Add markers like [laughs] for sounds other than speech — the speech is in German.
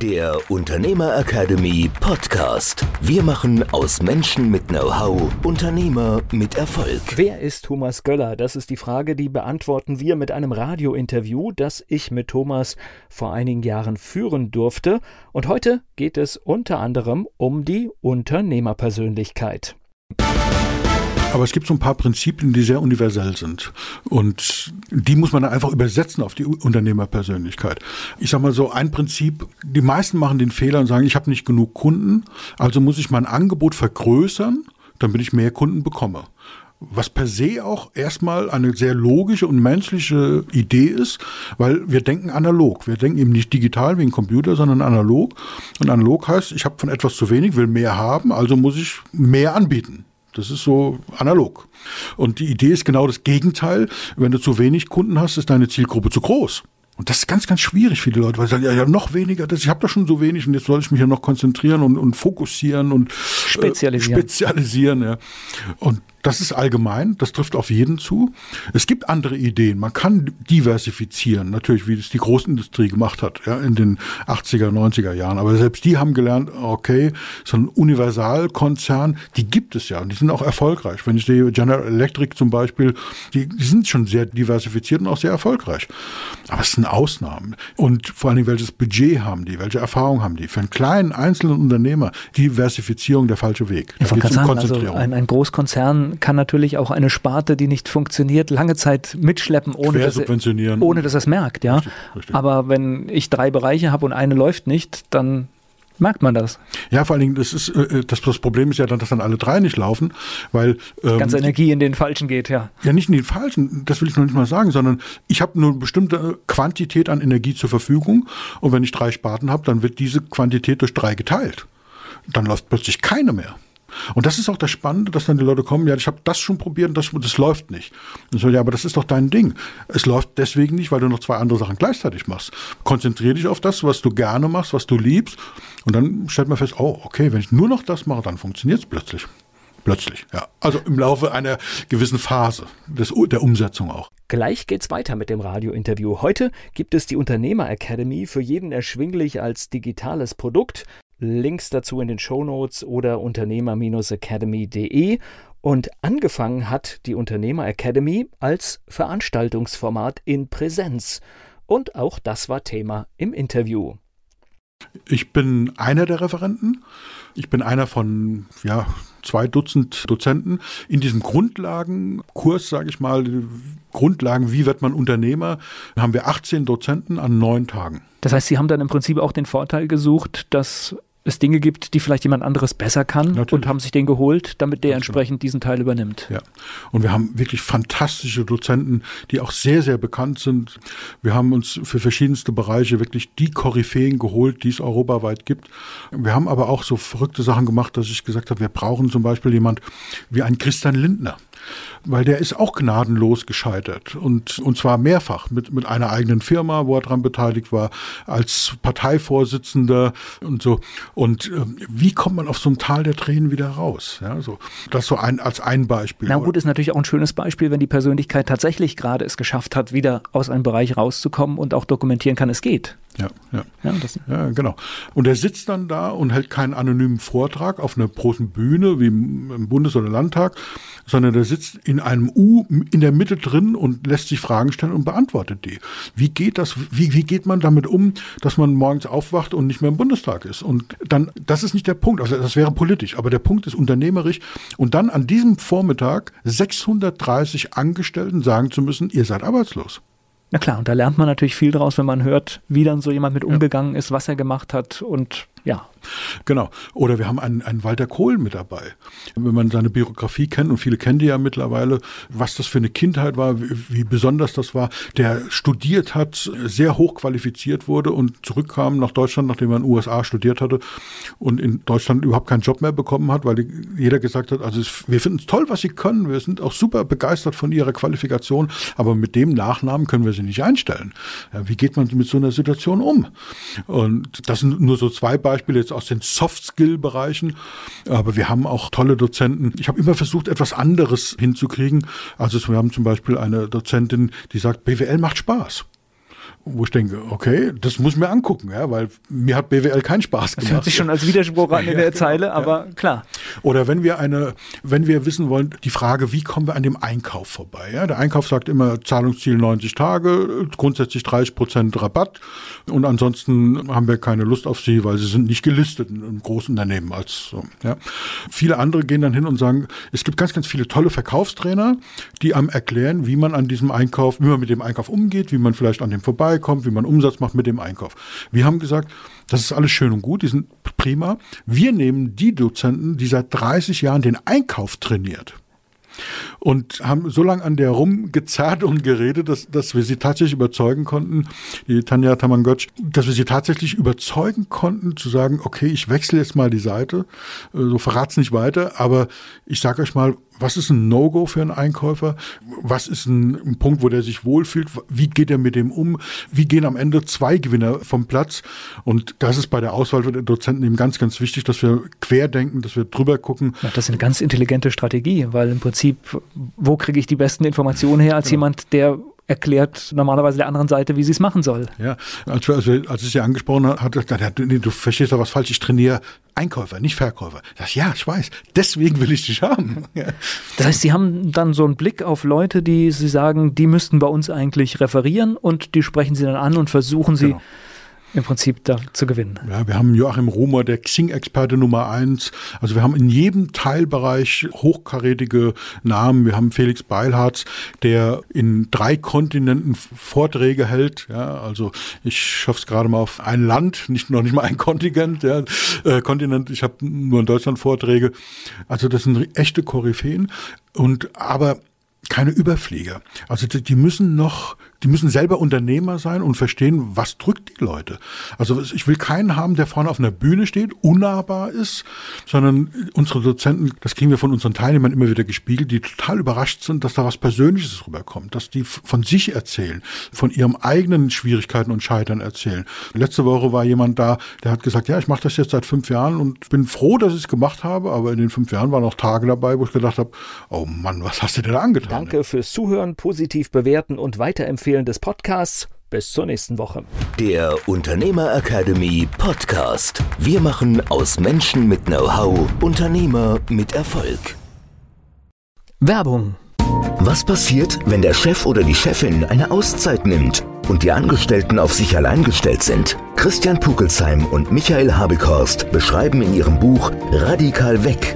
der Unternehmer Academy Podcast. Wir machen aus Menschen mit Know-how Unternehmer mit Erfolg. Wer ist Thomas Göller? Das ist die Frage, die beantworten wir mit einem Radiointerview, das ich mit Thomas vor einigen Jahren führen durfte. Und heute geht es unter anderem um die Unternehmerpersönlichkeit. Aber es gibt so ein paar Prinzipien, die sehr universell sind. Und die muss man dann einfach übersetzen auf die Unternehmerpersönlichkeit. Ich sage mal so, ein Prinzip, die meisten machen den Fehler und sagen, ich habe nicht genug Kunden, also muss ich mein Angebot vergrößern, damit ich mehr Kunden bekomme was per se auch erstmal eine sehr logische und menschliche Idee ist, weil wir denken analog. Wir denken eben nicht digital wie ein Computer, sondern analog. Und analog heißt, ich habe von etwas zu wenig, will mehr haben, also muss ich mehr anbieten. Das ist so analog. Und die Idee ist genau das Gegenteil. Wenn du zu wenig Kunden hast, ist deine Zielgruppe zu groß. Und das ist ganz, ganz schwierig für die Leute, weil sie sagen, ja, ja noch weniger, das, ich habe doch schon so wenig und jetzt soll ich mich ja noch konzentrieren und, und fokussieren und spezialisieren. Äh, spezialisieren ja. Und das ist allgemein, das trifft auf jeden zu. Es gibt andere Ideen. Man kann diversifizieren, natürlich, wie es die Großindustrie gemacht hat, ja, in den 80er, 90er Jahren. Aber selbst die haben gelernt, okay, so ein Universalkonzern, die gibt es ja und die sind auch erfolgreich. Wenn ich sehe, General Electric zum Beispiel, die, die sind schon sehr diversifiziert und auch sehr erfolgreich. Aber es sind Ausnahmen. Und vor allen Dingen, welches Budget haben die, welche Erfahrung haben die? Für einen kleinen einzelnen Unternehmer, Diversifizierung der falsche Weg. Da ja, geht's um Konzentrierung. Also ein, ein Großkonzern kann natürlich auch eine Sparte, die nicht funktioniert, lange Zeit mitschleppen, ohne, dass er, ohne dass er es merkt. Ja? Richtig, richtig. Aber wenn ich drei Bereiche habe und eine läuft nicht, dann merkt man das. Ja, vor allen Dingen, das, ist, äh, das, das Problem ist ja dann, dass dann alle drei nicht laufen, weil... Ähm, Ganze Energie in den Falschen geht, ja. Ja, nicht in den Falschen, das will ich noch nicht mal sagen, sondern ich habe nur eine bestimmte Quantität an Energie zur Verfügung und wenn ich drei Sparten habe, dann wird diese Quantität durch drei geteilt. Dann läuft plötzlich keine mehr. Und das ist auch das Spannende, dass dann die Leute kommen, ja, ich habe das schon probiert und das, das läuft nicht. Und so, ja, aber das ist doch dein Ding. Es läuft deswegen nicht, weil du noch zwei andere Sachen gleichzeitig machst. Konzentriere dich auf das, was du gerne machst, was du liebst. Und dann stellt man fest, oh, okay, wenn ich nur noch das mache, dann funktioniert es plötzlich. Plötzlich, ja. Also im Laufe einer gewissen Phase des, der Umsetzung auch. Gleich geht's weiter mit dem Radiointerview. Heute gibt es die Unternehmer Academy für jeden erschwinglich als digitales Produkt. Links dazu in den Shownotes oder unternehmer-academy.de. Und angefangen hat die Unternehmer Academy als Veranstaltungsformat in Präsenz. Und auch das war Thema im Interview. Ich bin einer der Referenten. Ich bin einer von ja, zwei Dutzend Dozenten in diesem Grundlagenkurs, sage ich mal, Grundlagen, wie wird man Unternehmer, haben wir 18 Dozenten an neun Tagen. Das heißt, Sie haben dann im Prinzip auch den Vorteil gesucht, dass es Dinge gibt, die vielleicht jemand anderes besser kann Natürlich. und haben sich den geholt, damit der entsprechend genau. diesen Teil übernimmt. Ja. Und wir haben wirklich fantastische Dozenten, die auch sehr, sehr bekannt sind. Wir haben uns für verschiedenste Bereiche wirklich die Koryphäen geholt, die es europaweit gibt. Wir haben aber auch so verrückte Sachen gemacht, dass ich gesagt habe, wir brauchen zum Beispiel jemand wie ein Christian Lindner weil der ist auch gnadenlos gescheitert und, und zwar mehrfach mit, mit einer eigenen Firma, wo er dran beteiligt war, als Parteivorsitzender und so. Und äh, wie kommt man auf so einem Tal der Tränen wieder raus? Ja, so. Das so ein, als ein Beispiel. Na gut, ist natürlich auch ein schönes Beispiel, wenn die Persönlichkeit tatsächlich gerade es geschafft hat, wieder aus einem Bereich rauszukommen und auch dokumentieren kann, es geht. Ja, ja. Ja, ja, genau. Und er sitzt dann da und hält keinen anonymen Vortrag auf einer großen Bühne wie im Bundes- oder Landtag, sondern er sitzt in einem U in der Mitte drin und lässt sich Fragen stellen und beantwortet die. Wie geht das, wie, wie geht man damit um, dass man morgens aufwacht und nicht mehr im Bundestag ist? Und dann, das ist nicht der Punkt, also das wäre politisch, aber der Punkt ist unternehmerisch. Und dann an diesem Vormittag 630 Angestellten sagen zu müssen, ihr seid arbeitslos. Na klar, und da lernt man natürlich viel draus, wenn man hört, wie dann so jemand mit umgegangen ist, was er gemacht hat und ja. Genau. Oder wir haben einen, einen Walter Kohl mit dabei. Wenn man seine Biografie kennt, und viele kennen die ja mittlerweile, was das für eine Kindheit war, wie, wie besonders das war, der studiert hat, sehr hoch qualifiziert wurde und zurückkam nach Deutschland, nachdem er in den USA studiert hatte und in Deutschland überhaupt keinen Job mehr bekommen hat, weil jeder gesagt hat, also wir finden es toll, was sie können, wir sind auch super begeistert von ihrer Qualifikation, aber mit dem Nachnamen können wir sie nicht einstellen. Ja, wie geht man mit so einer Situation um? Und das sind nur so zwei Beispiele jetzt aus den Soft-Skill-Bereichen. Aber wir haben auch tolle Dozenten. Ich habe immer versucht, etwas anderes hinzukriegen. Also wir haben zum Beispiel eine Dozentin, die sagt, BWL macht Spaß wo ich denke, okay, das muss ich mir angucken, ja, weil mir hat BWL keinen Spaß gemacht. Das hört sich schon als Widerspruch an in der genau, Zeile, aber ja. klar. Oder wenn wir eine, wenn wir wissen wollen, die Frage, wie kommen wir an dem Einkauf vorbei? Ja, der Einkauf sagt immer Zahlungsziel 90 Tage, grundsätzlich 30 Prozent Rabatt und ansonsten haben wir keine Lust auf sie, weil sie sind nicht gelistet im Großunternehmen als so. Ja. Viele andere gehen dann hin und sagen, es gibt ganz, ganz viele tolle Verkaufstrainer, die einem erklären, wie man an diesem Einkauf, wie man mit dem Einkauf umgeht, wie man vielleicht an dem vorbei kommt, wie man Umsatz macht mit dem Einkauf. Wir haben gesagt, das ist alles schön und gut, die sind prima. Wir nehmen die Dozenten, die seit 30 Jahren den Einkauf trainiert und haben so lange an der rumgezerrt und geredet, dass, dass wir sie tatsächlich überzeugen konnten, die Tanja Tamangotsch, dass wir sie tatsächlich überzeugen konnten, zu sagen, okay, ich wechsle jetzt mal die Seite, äh, so verrat's nicht weiter, aber ich sage euch mal, was ist ein No-Go für einen Einkäufer? Was ist ein, ein, Punkt, wo der sich wohlfühlt? Wie geht er mit dem um? Wie gehen am Ende zwei Gewinner vom Platz? Und das ist bei der Auswahl der Dozenten eben ganz, ganz wichtig, dass wir querdenken, dass wir drüber gucken. Ja, das ist eine ganz intelligente Strategie, weil im Prinzip wo kriege ich die besten Informationen her, als genau. jemand, der erklärt normalerweise der anderen Seite, wie sie es machen soll. Ja, als, als, als ich sie angesprochen habe, hat er gesagt, nee, du verstehst doch was falsch, ich trainiere Einkäufer, nicht Verkäufer. Das, ja, ich weiß, deswegen will ich dich haben. [laughs] Ja. Das heißt, Sie haben dann so einen Blick auf Leute, die Sie sagen, die müssten bei uns eigentlich referieren und die sprechen Sie dann an und versuchen Sie genau im Prinzip da zu gewinnen. Ja, wir haben Joachim Romer, der Xing-Experte Nummer eins. Also wir haben in jedem Teilbereich hochkarätige Namen. Wir haben Felix Beilharz, der in drei Kontinenten Vorträge hält. Ja, also ich schaffe es gerade mal auf ein Land, nicht noch nicht mal ein Kontinent. Ja, äh, Kontinent. Ich habe nur in Deutschland Vorträge. Also das sind echte Koryphäen. Und aber keine Überflieger. Also die, die müssen noch die müssen selber Unternehmer sein und verstehen, was drückt die Leute. Also ich will keinen haben, der vorne auf einer Bühne steht, unnahbar ist, sondern unsere Dozenten, das kriegen wir von unseren Teilnehmern immer wieder gespiegelt, die total überrascht sind, dass da was Persönliches rüberkommt, dass die von sich erzählen, von ihren eigenen Schwierigkeiten und Scheitern erzählen. Letzte Woche war jemand da, der hat gesagt, ja, ich mache das jetzt seit fünf Jahren und bin froh, dass ich es gemacht habe, aber in den fünf Jahren waren auch Tage dabei, wo ich gedacht habe, oh Mann, was hast du denn da angetan? Danke fürs Zuhören, positiv bewerten und weiterempfehlen Empfehlen des Podcasts. Bis zur nächsten Woche. Der Unternehmer Academy Podcast. Wir machen aus Menschen mit Know-how Unternehmer mit Erfolg. Werbung. Was passiert, wenn der Chef oder die Chefin eine Auszeit nimmt und die Angestellten auf sich allein gestellt sind? Christian Pukelsheim und Michael Habekorst beschreiben in ihrem Buch Radikal weg